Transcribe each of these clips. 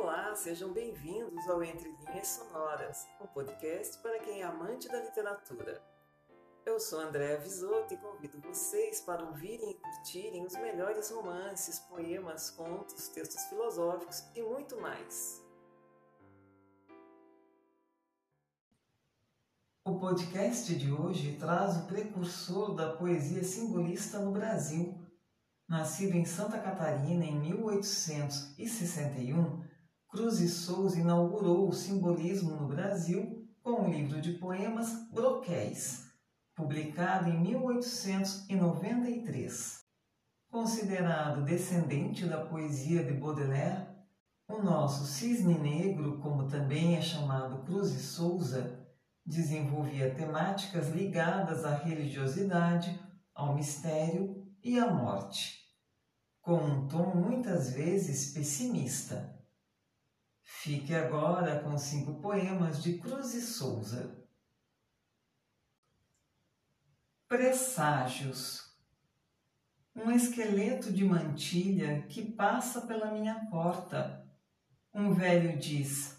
Olá, sejam bem-vindos ao Entre Linhas Sonoras, um podcast para quem é amante da literatura. Eu sou Andréa Visoto e convido vocês para ouvirem e curtirem os melhores romances, poemas, contos, textos filosóficos e muito mais. O podcast de hoje traz o precursor da poesia simbolista no Brasil. Nascido em Santa Catarina em 1861, Cruz e Souza inaugurou o simbolismo no Brasil com o livro de poemas Broquéis, publicado em 1893. Considerado descendente da poesia de Baudelaire, o nosso cisne negro, como também é chamado Cruz e Souza, desenvolvia temáticas ligadas à religiosidade, ao mistério e à morte, com um tom muitas vezes pessimista. Fique agora com cinco poemas de Cruz e Souza. Presságios. Um esqueleto de mantilha que passa pela minha porta. Um velho diz: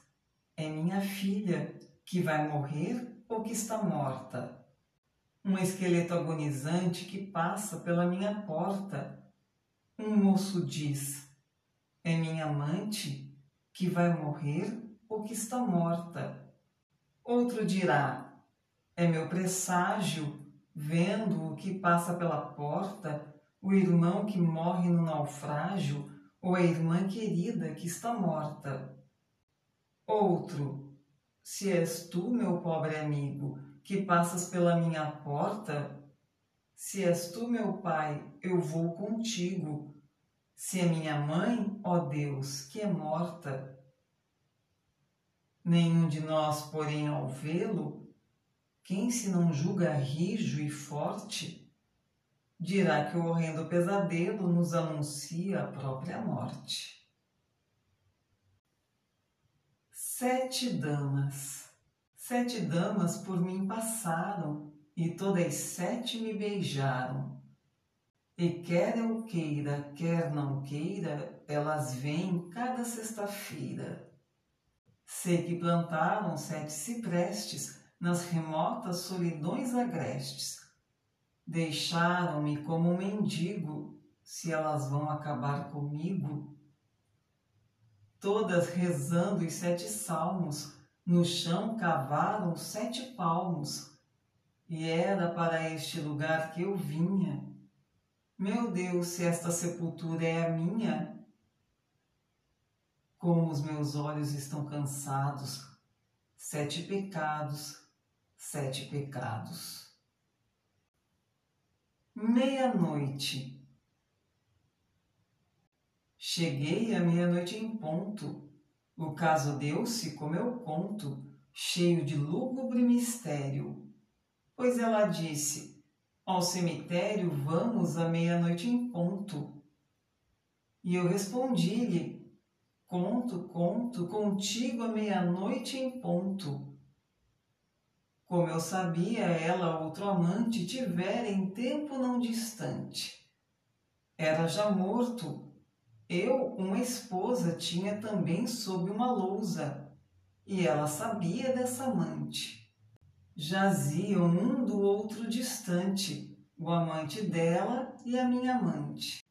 É minha filha, que vai morrer ou que está morta. Um esqueleto agonizante que passa pela minha porta. Um moço diz: É minha amante que vai morrer ou que está morta. Outro dirá: É meu presságio, vendo o que passa pela porta, o irmão que morre no naufrágio ou a irmã querida que está morta. Outro: Se és tu, meu pobre amigo, que passas pela minha porta, se és tu, meu pai, eu vou contigo se é minha mãe, ó Deus, que é morta. Nenhum de nós, porém, ao vê-lo, quem se não julga rijo e forte, dirá que o horrendo pesadelo nos anuncia a própria morte. Sete damas. Sete damas por mim passaram, e todas sete me beijaram e quer eu queira, quer não queira, elas vêm cada sexta-feira. Sei que plantaram sete ciprestes nas remotas solidões agrestes. Deixaram-me como um mendigo, se elas vão acabar comigo. Todas rezando os sete salmos, no chão cavaram sete palmos, e era para este lugar que eu vinha meu Deus, se esta sepultura é a minha, como os meus olhos estão cansados, sete pecados, sete pecados. Meia-noite. Cheguei à meia-noite em ponto. O caso deu-se como eu conto, cheio de lúgubre mistério. Pois ela disse: ao cemitério vamos à meia-noite em ponto. E eu respondi-lhe: Conto, conto, contigo à meia-noite em ponto. Como eu sabia, ela, outro amante, tivera em tempo não distante. Era já morto. Eu, uma esposa, tinha também sob uma lousa, e ela sabia dessa amante jaziam um do outro distante, o amante dela e a minha amante.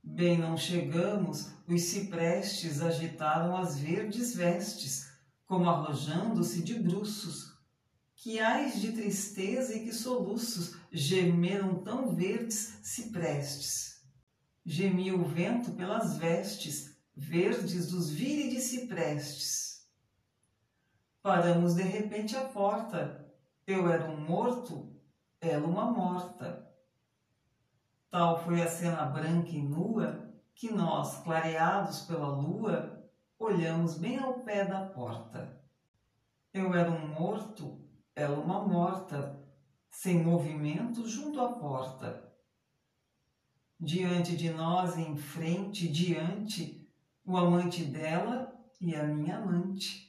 Bem não chegamos, os ciprestes agitaram as verdes vestes, como arrojando-se de bruços. Que ais de tristeza e que soluços gemeram tão verdes ciprestes. Gemia o vento pelas vestes, verdes dos vírides ciprestes. Paramos de repente à porta, eu era um morto, ela uma morta. Tal foi a cena branca e nua que nós, clareados pela lua, olhamos bem ao pé da porta. Eu era um morto, ela uma morta, sem movimento junto à porta. Diante de nós, em frente, diante, o amante dela e a minha amante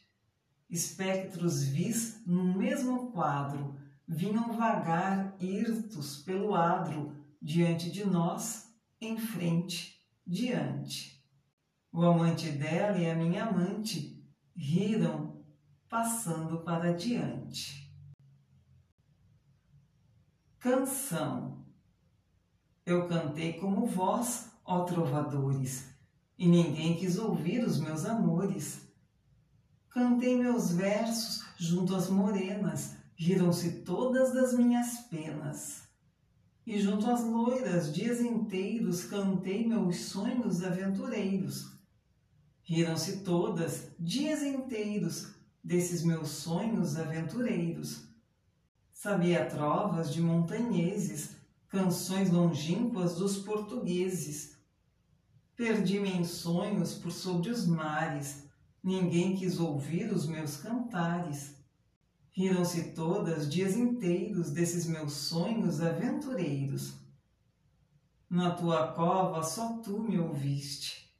espectros vis no mesmo quadro, vinham vagar hirtos pelo adro, diante de nós, em frente, diante. O amante dela e a minha amante riram, passando para diante. Canção Eu cantei como vós, ó trovadores, e ninguém quis ouvir os meus amores. Cantei meus versos junto às morenas, riram-se todas das minhas penas. E junto às loiras, dias inteiros, cantei meus sonhos aventureiros. Riram-se todas, dias inteiros, desses meus sonhos aventureiros. Sabia trovas de montanheses, canções longínquas dos portugueses. Perdi-me em sonhos por sobre os mares, ninguém quis ouvir os meus cantares. Riram-se todas dias inteiros desses meus sonhos aventureiros. Na tua cova só tu me ouviste.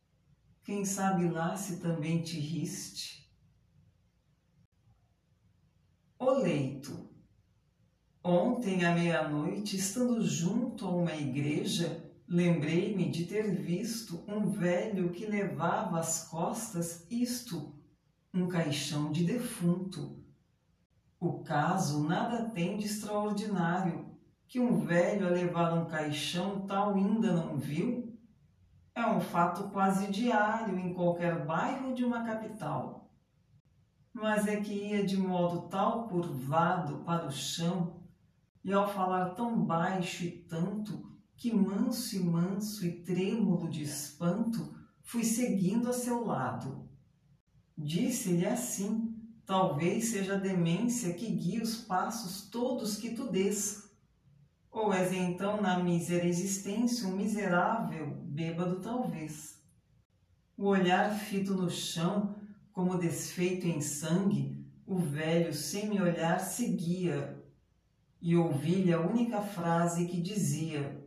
Quem sabe lá se também te riste? O leito. Ontem à meia-noite, estando junto a uma igreja, lembrei-me de ter visto um velho que levava às costas isto, um caixão de defunto o caso nada tem de extraordinário, que um velho a levar um caixão tal ainda não viu? É um fato quase diário em qualquer bairro de uma capital. Mas é que ia de modo tal curvado para o chão, e ao falar tão baixo e tanto, que manso e manso e trêmulo de espanto, fui seguindo a seu lado. Disse-lhe assim, Talvez seja a demência que guia os passos todos que tu des. Ou és então na mísera existência um miserável bêbado talvez. O olhar fito no chão, como desfeito em sangue, o velho sem me olhar seguia, e ouvi-lhe a única frase que dizia: